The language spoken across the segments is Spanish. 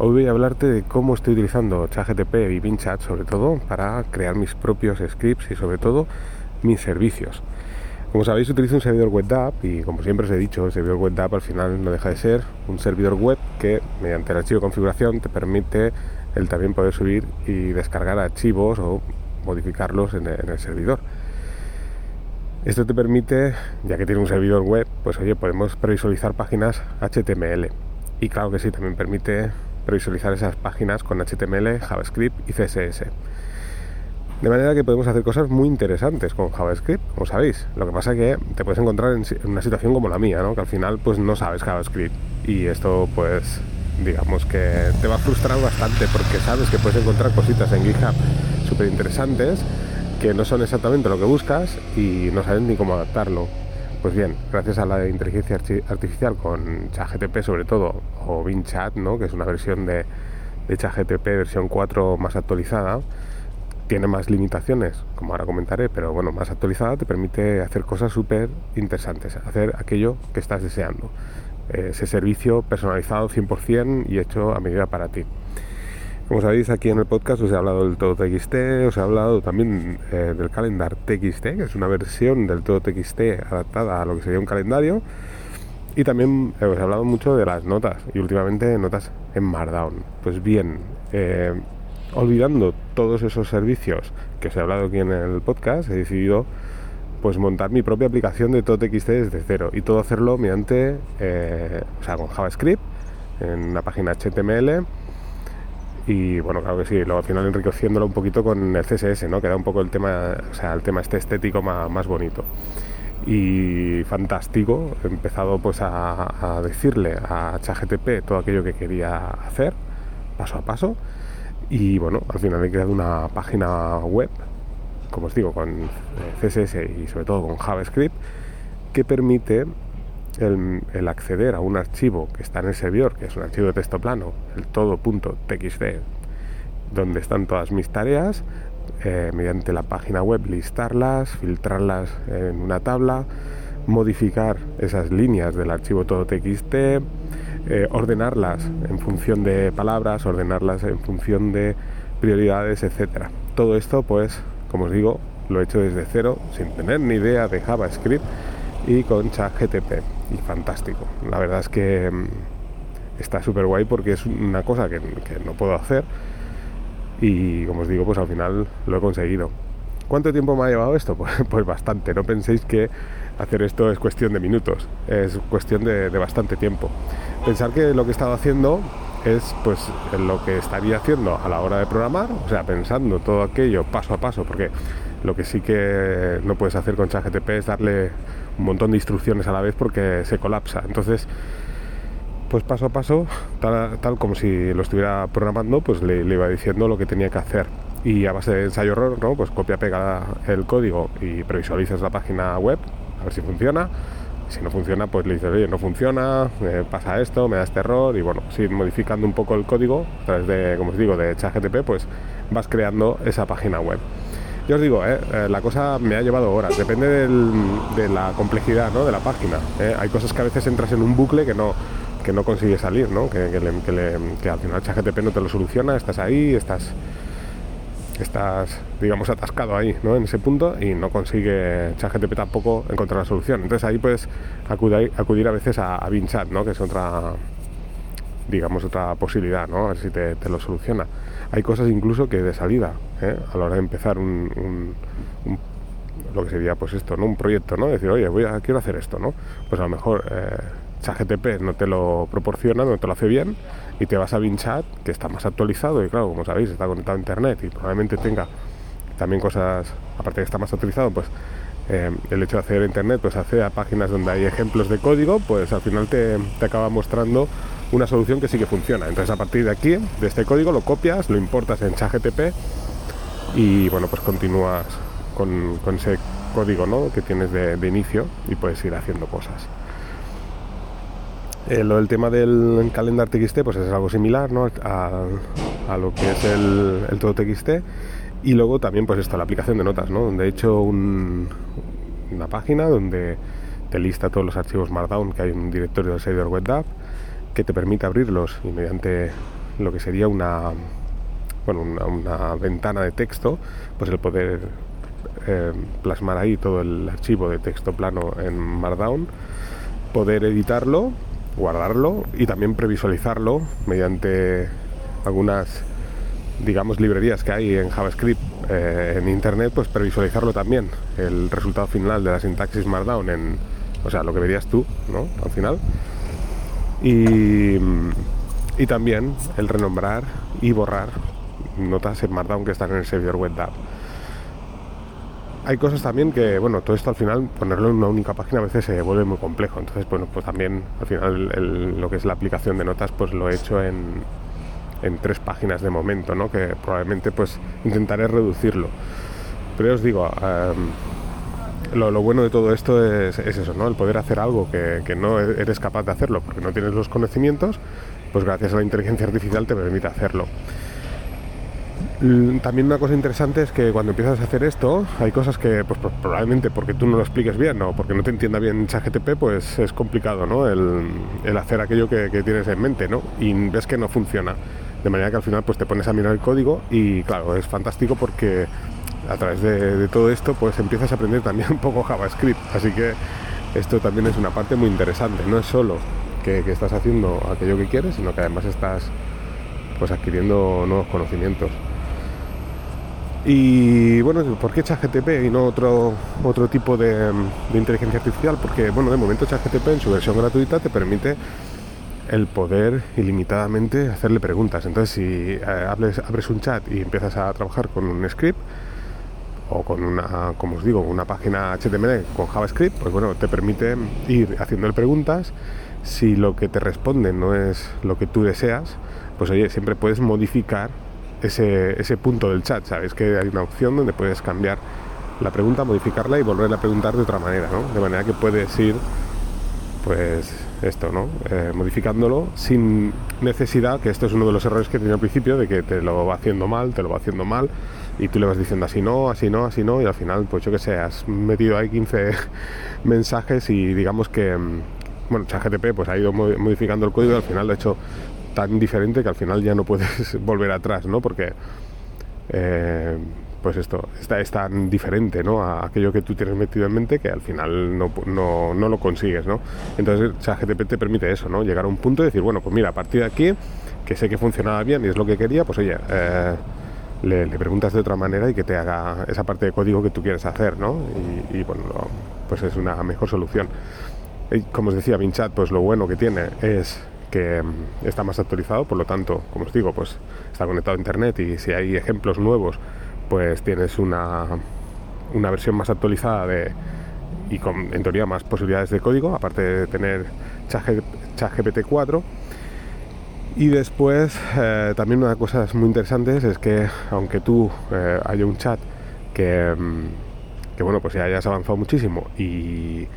Hoy voy a hablarte de cómo estoy utilizando ChatGTP y BinChat sobre todo para crear mis propios scripts y sobre todo mis servicios. Como sabéis utilizo un servidor web app y como siempre os he dicho, el servidor web app al final no deja de ser un servidor web que mediante el archivo de configuración te permite el también poder subir y descargar archivos o modificarlos en el servidor. Esto te permite, ya que tiene un servidor web, pues oye, podemos previsualizar páginas HTML. Y claro que sí, también permite previsualizar esas páginas con HTML, JavaScript y CSS. De manera que podemos hacer cosas muy interesantes con JavaScript, como sabéis. Lo que pasa es que te puedes encontrar en una situación como la mía. Que al final pues no sabes JavaScript. Y esto pues digamos que te va a frustrar bastante porque sabes que puedes encontrar cositas en GitHub súper interesantes que no son exactamente lo que buscas y no sabes ni cómo adaptarlo. Pues bien, gracias a la inteligencia artificial con ChatGTP sobre todo, o BinChat, ¿no? que es una versión de, de ChatGTP versión 4 más actualizada, tiene más limitaciones, como ahora comentaré, pero bueno, más actualizada te permite hacer cosas súper interesantes, hacer aquello que estás deseando. Ese servicio personalizado 100% y hecho a medida para ti. Como sabéis, aquí en el podcast os he hablado del todo TXT, os he hablado también eh, del calendar TXT, que es una versión del todo TXT adaptada a lo que sería un calendario. Y también eh, os he hablado mucho de las notas, y últimamente notas en Markdown. Pues bien, eh, olvidando todos esos servicios que os he hablado aquí en el podcast, he decidido pues montar mi propia aplicación de todo TXT desde cero y todo hacerlo mediante, o sea, con JavaScript, en una página HTML y bueno, claro que sí, luego al final enriqueciéndolo un poquito con el CSS, ¿no? Que da un poco el tema, o sea, el tema este estético más, bonito. Y fantástico, he empezado pues a, decirle a ChatGTP todo aquello que quería hacer, paso a paso. Y bueno, al final he creado una página web, como os digo, con CSS y sobre todo con JavaScript, que permite el, acceder a un archivo que está en el servidor, que es un archivo de texto plano, el todo.txd, donde están todas mis tareas, eh, mediante la página web listarlas, filtrarlas en una tabla, modificar esas líneas del archivo todo.txt, eh, ordenarlas en función de palabras, ordenarlas en función de prioridades, etcétera. Todo esto, pues, como os digo, lo he hecho desde cero, sin tener ni idea de JavaScript y con ChatGTP. Y fantástico. La verdad es que mm, está súper guay porque es una cosa que, no puedo hacer. Y como os digo, pues al final lo he conseguido. ¿Cuánto tiempo me ha llevado esto? Pues, pues bastante. No penséis que hacer esto es cuestión de minutos, es cuestión de, de, bastante tiempo. Pensar que lo que he estado haciendo es pues lo que estaría haciendo a la hora de programar, o sea, pensando todo aquello paso a paso, porque lo que sí que no puedes hacer con ChatGTP es darle un montón de instrucciones a la vez porque se colapsa. Entonces, pues paso a paso, tal, como si lo estuviera programando, pues le, iba diciendo lo que tenía que hacer. Y a base de ensayo-error, ¿no? Pues copia, pega el código y previsualizas la página web, a ver si funciona. Si no funciona, pues le dices, oye, no funciona, pasa esto, me da este error, y bueno, si modificando un poco el código a través de, como os digo, de ChatGTP, pues vas creando esa página web. Yo os digo, eh, eh, la cosa me ha llevado horas, depende de la complejidad ¿no? de la página. Eh. Hay cosas que a veces entras en un bucle que no, que no consigues salir, ¿no? Que, que, al final ChatGPT no te lo soluciona, estás ahí, estás, estás, digamos, atascado ahí, ¿no? En ese punto y no consigue ChatGPT tampoco encontrar la solución. Entonces ahí puedes acudir, acudir a veces a, a ¿no? Que es otra, digamos, otra posibilidad, ¿no? A ver si te, lo soluciona. Hay cosas incluso que de salida, ¿eh? a la hora de empezar un, lo que sería pues esto, ¿no? Un proyecto, ¿no? Decir, oye, voy a, quiero hacer esto, ¿no? Pues a lo mejor eh, ChatGTP no te lo proporciona, no te lo hace bien y te vas a BinChat, que está más actualizado y claro, como sabéis, está conectado a Internet y probablemente tenga también cosas, aparte de que está más actualizado, pues eh, el hecho de hacer Internet, pues hace a páginas donde hay ejemplos de código, pues al final te acaba mostrando una solución que sí que funciona. Entonces a partir de aquí, de este código, lo copias, lo importas en ChatGTP y bueno, pues continúas con, ese código ¿no? que tienes de, inicio y puedes ir haciendo cosas. Eh, lo del tema del calendar TXT pues es algo similar ¿no? a, lo que es el, todo TXT y luego también pues esto, la aplicación de notas, ¿no? donde he hecho una página donde te lista todos los archivos Markdown que hay en un directorio del servidor WebDAV que te permite abrirlos y mediante lo que sería una, bueno, una, ventana de texto, pues el poder eh, plasmar ahí todo el archivo de texto plano en Markdown, poder editarlo, guardarlo y también previsualizarlo mediante algunas digamos librerías que hay en JavaScript eh, en internet pues previsualizarlo también el resultado final de la sintaxis Markdown en o sea lo que verías tú ¿no? al final y, y también el renombrar y borrar notas en Markdown que están en el servidor web Hay cosas también que, bueno, todo esto al final ponerlo en una única página a veces se vuelve muy complejo. Entonces, bueno, pues también al final lo que es la aplicación de notas, pues lo he hecho en, en tres páginas de momento, ¿no? Que probablemente pues intentaré reducirlo. Pero os digo, lo, bueno de todo esto es, eso, ¿no? El poder hacer algo que, que, no eres capaz de hacerlo porque no tienes los conocimientos, pues gracias a la inteligencia artificial te permite hacerlo. También una cosa interesante es que cuando empiezas a hacer esto, hay cosas que pues, probablemente porque tú no lo expliques bien o porque no te entienda bien ChatGTP, pues es complicado, ¿no? El, hacer aquello que, tienes en mente, ¿no? Y ves que no funciona. De manera que al final pues te pones a mirar el código y claro, es fantástico porque a través de, todo esto pues empiezas a aprender también un poco JavaScript. Así que esto también es una parte muy interesante. No es solo que, estás haciendo aquello que quieres, sino que además estás pues adquiriendo nuevos conocimientos. Y bueno, ¿por qué ChatGTP y no otro, otro tipo de, inteligencia artificial? Porque bueno, de momento ChatGTP en su versión gratuita te permite el poder ilimitadamente hacerle preguntas. Entonces, si eh, abres un chat y empiezas a trabajar con un script o con una, como os digo, una página HTML con JavaScript, pues bueno, te permite ir haciéndole preguntas. Si lo que te responde no es lo que tú deseas, pues oye, siempre puedes modificar ese, ese punto del chat, ¿sabes? Que hay una opción donde puedes cambiar la pregunta, modificarla y volverla a preguntar de otra manera, ¿no? De manera que puedes ir, pues, esto, ¿no? Eh, modificándolo sin necesidad, que esto es uno de los errores que tenido al principio, de que te lo va haciendo mal, te lo va haciendo mal, y tú le vas diciendo así no, así no, así no, y al final, pues yo que sé, has metido ahí 15 mensajes y digamos que, mm, bueno, ChatGTP pues ha ido modificando el código y al final lo ha hecho tan diferente que al final ya no puedes volver atrás, ¿no? Porque, eh, pues esto, está, es tan diferente, ¿no? A aquello que tú tienes metido en mente que al final no, no, lo consigues, ¿no? Entonces, ChatGPT te permite eso, ¿no? Llegar a un punto y decir, bueno, pues mira, a partir de aquí, que sé que funcionaba bien y es lo que quería, pues oye, eh, le, preguntas de otra manera y que te haga esa parte de código que tú quieres hacer, ¿no? Y, bueno, pues es una mejor solución. Y como os decía, Vinchat, pues lo bueno que tiene es que mm, está más actualizado, por lo tanto, como os digo, pues está conectado a internet y si hay ejemplos nuevos, pues tienes una, una versión más actualizada de, y con en teoría más posibilidades de código, aparte de tener ChatGPT 4. Y después, eh, también una de las cosas muy interesantes es que aunque tú eh, haya un chat que, mm, que, bueno, pues ya hayas avanzado muchísimo y,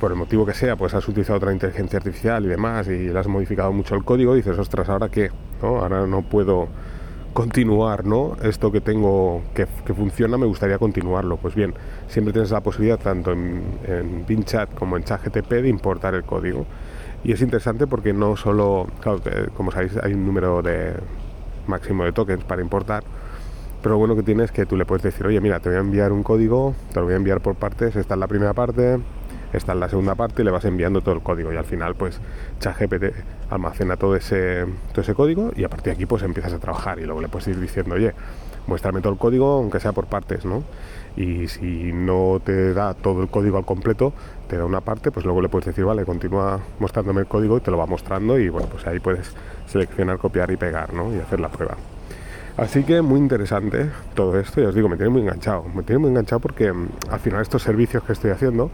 por el motivo que sea, pues has utilizado otra inteligencia artificial y demás y le has modificado mucho el código, dices, ostras, ¿ahora qué? ¿No? Ahora no puedo continuar, ¿no? Esto que tengo que, funciona, me gustaría continuarlo. Pues bien, siempre tienes la posibilidad, tanto en, en BinChat como en ChatGTP, de importar el código. Y es interesante porque no solo, claro, como sabéis, hay un número de máximo de tokens para importar, pero bueno que tienes es que tú le puedes decir, oye, mira, te voy a enviar un código, te lo voy a enviar por partes, esta es la primera parte, está en la segunda parte y le vas enviando todo el código. Y al final pues ChatGPT almacena todo ese, todo ese código y a partir de aquí pues empiezas a trabajar. Y luego le puedes ir diciendo, oye, muéstrame todo el código aunque sea por partes, ¿no? Y si no te da todo el código al completo, te da una parte, pues luego le puedes decir, vale, continúa mostrándome el código y te lo va mostrando y bueno, pues ahí puedes seleccionar, copiar y pegar, ¿no? Y hacer la prueba. Así que muy interesante todo esto, y os digo, me tiene muy enganchado. Me tiene muy enganchado porque mm, al final estos servicios que estoy haciendo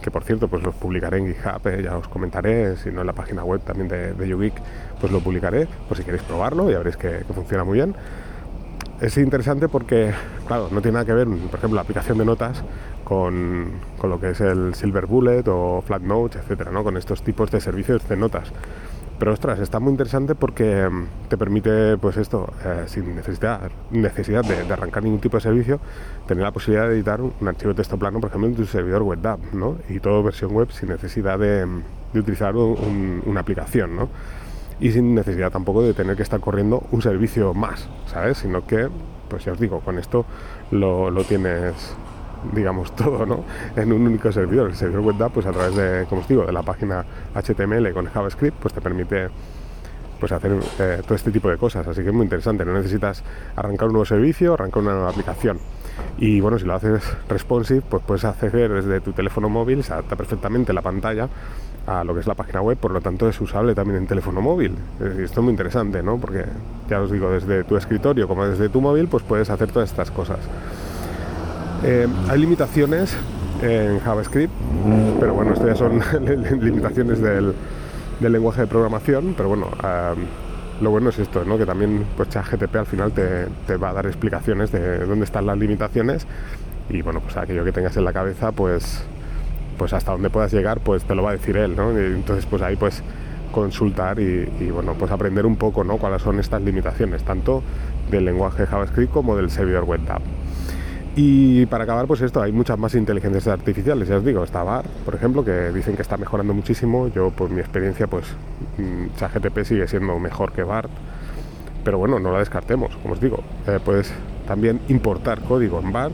que por cierto pues los publicaré en GitHub, eh, ya os comentaré, si no en la página web también de, de YouGeek, pues lo publicaré, por si queréis probarlo, ya veréis que, funciona muy bien. Es interesante porque, claro, no tiene nada que ver, por ejemplo, la aplicación de notas con, con lo que es el Silver Bullet o Flat Notes, etcétera, ¿no? con estos tipos de servicios de notas. Pero ostras, está muy interesante porque te permite, pues esto, eh, sin necesidad, necesidad de, arrancar ningún tipo de servicio, tener la posibilidad de editar un, archivo de texto plano, por ejemplo, en tu servidor web app, ¿no? Y todo versión web sin necesidad de, utilizar una aplicación, ¿no? Y sin necesidad tampoco de tener que estar corriendo un servicio más, ¿sabes? Sino que, pues ya os digo, con esto lo, lo tienes digamos todo ¿no? en un único servidor el servidor web pues a través de como os digo de la página HTML con JavaScript pues te permite pues hacer eh, todo este tipo de cosas. Así que es muy interesante. No necesitas arrancar un nuevo servicio, arrancar una nueva aplicación. Y bueno, si lo haces responsive, pues puedes acceder desde tu teléfono móvil, se adapta perfectamente la pantalla a lo que es la página web, por lo tanto es usable también en teléfono móvil. Esto es muy interesante, ¿no? Porque ya os digo, desde tu escritorio como desde tu móvil, pues puedes hacer todas estas cosas. Eh, hay limitaciones en JavaScript, pero bueno, esto ya son limitaciones del, del lenguaje de programación, pero bueno, lo bueno es esto, ¿no? que también pues ChatGTP al final te, te, va a dar explicaciones de dónde están las limitaciones y bueno, pues aquello que tengas en la cabeza, pues, pues hasta dónde puedas llegar, pues te lo va a decir él, ¿no? Entonces pues ahí pues consultar y, bueno, pues aprender un poco, ¿no? Cuáles son estas limitaciones, tanto del lenguaje JavaScript como del servidor web app. Y para acabar, pues esto, hay muchas más inteligencias artificiales, ya os digo, está BAR, por ejemplo, que dicen que está mejorando muchísimo. Yo, por mi experiencia, pues mm, ChatGTP sigue siendo mejor que BART, pero bueno, no la descartemos, como os digo. Eh, puedes también importar código en BART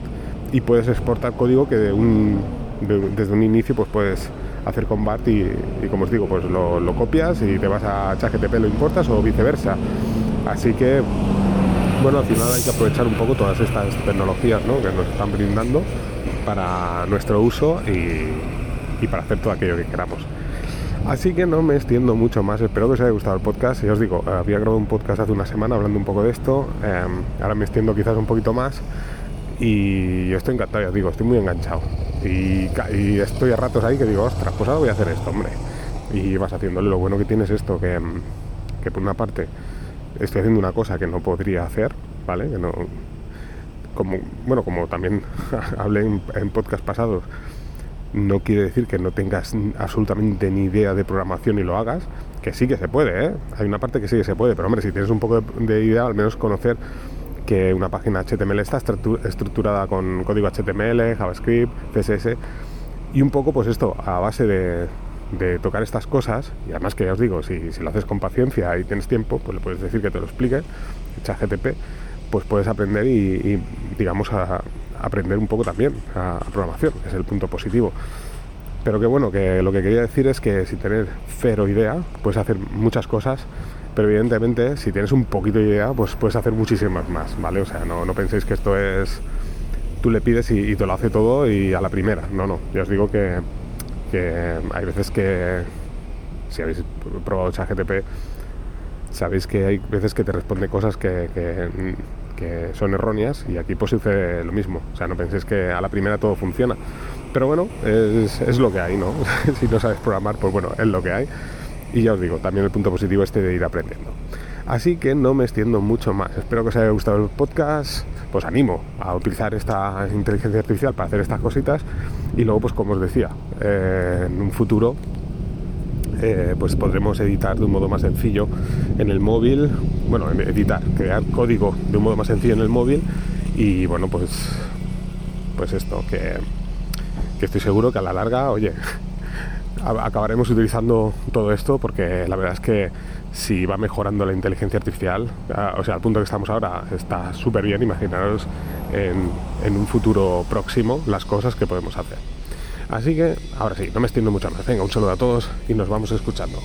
y puedes exportar código que de un, desde un inicio pues puedes hacer con BART y, como os digo, pues lo, copias y te vas a ChatGTP, lo importas o viceversa. Así que bueno, al final hay que aprovechar un poco todas estas tecnologías que nos están brindando para nuestro uso y, para hacer todo aquello que queramos. Así que no me extiendo mucho más, espero que os haya gustado el podcast. Y os digo, había grabado un podcast hace una semana hablando un poco de esto, em, ahora me extiendo quizás un poquito más y estoy encantado, ya os digo, estoy muy enganchado. Y, estoy a ratos ahí que digo, ostras, pues ahora voy a hacer esto, hombre. Y vas haciéndole, lo bueno que tienes esto, que, que por una parte estoy haciendo una cosa que no podría hacer, ¿vale? Que no, como, bueno, como también hablé en, podcast pasados, no quiere decir que no tengas absolutamente ni idea de programación y lo hagas, que sí que se puede, ¿eh? Hay una parte que sí que se puede, pero hombre, si tienes un poco de idea, al menos conocer que una página HTML está estructurada con código HTML, JavaScript, CSS, y un poco pues esto, a base de, tocar estas cosas, y además que ya os digo, si, lo haces con paciencia y tienes tiempo, pues le puedes decir que te lo explique, GTP, pues puedes aprender y, digamos, a, aprender un poco también a, programación, que es el punto positivo. Pero que bueno, que lo que quería decir es que si tener cero idea, puedes hacer muchas cosas, pero evidentemente si tienes un poquito de idea, pues puedes hacer muchísimas más, ¿vale? O sea, no, no penséis que esto es... Tú le pides y, y te lo hace todo y a la primera. No, no. Ya os digo que que hay veces que, si habéis probado ChatGTP, sabéis que hay veces que te responde cosas que, que, son erróneas y aquí pues sucede lo mismo. O sea, no penséis que a la primera todo funciona. Pero bueno, es, es lo que hay, ¿no? si no sabes programar, pues bueno, es lo que hay. Y ya os digo, también el punto positivo este de ir aprendiendo. Así que no me extiendo mucho más. Espero que os haya gustado el podcast. Pues animo a utilizar esta inteligencia artificial para hacer estas cositas. Y luego, pues como os decía, eh, en un futuro eh, pues podremos editar de un modo más sencillo en el móvil, bueno, editar, crear código de un modo más sencillo en el móvil y bueno, pues, pues esto, que, que estoy seguro que a la larga, oye, acabaremos utilizando todo esto porque la verdad es que si va mejorando la inteligencia artificial, o sea, al punto que estamos ahora está súper bien, imaginaros en, en, un futuro próximo las cosas que podemos hacer. Así que, ahora sí, no me extiendo mucho más. Venga, un saludo a todos y nos vamos escuchando.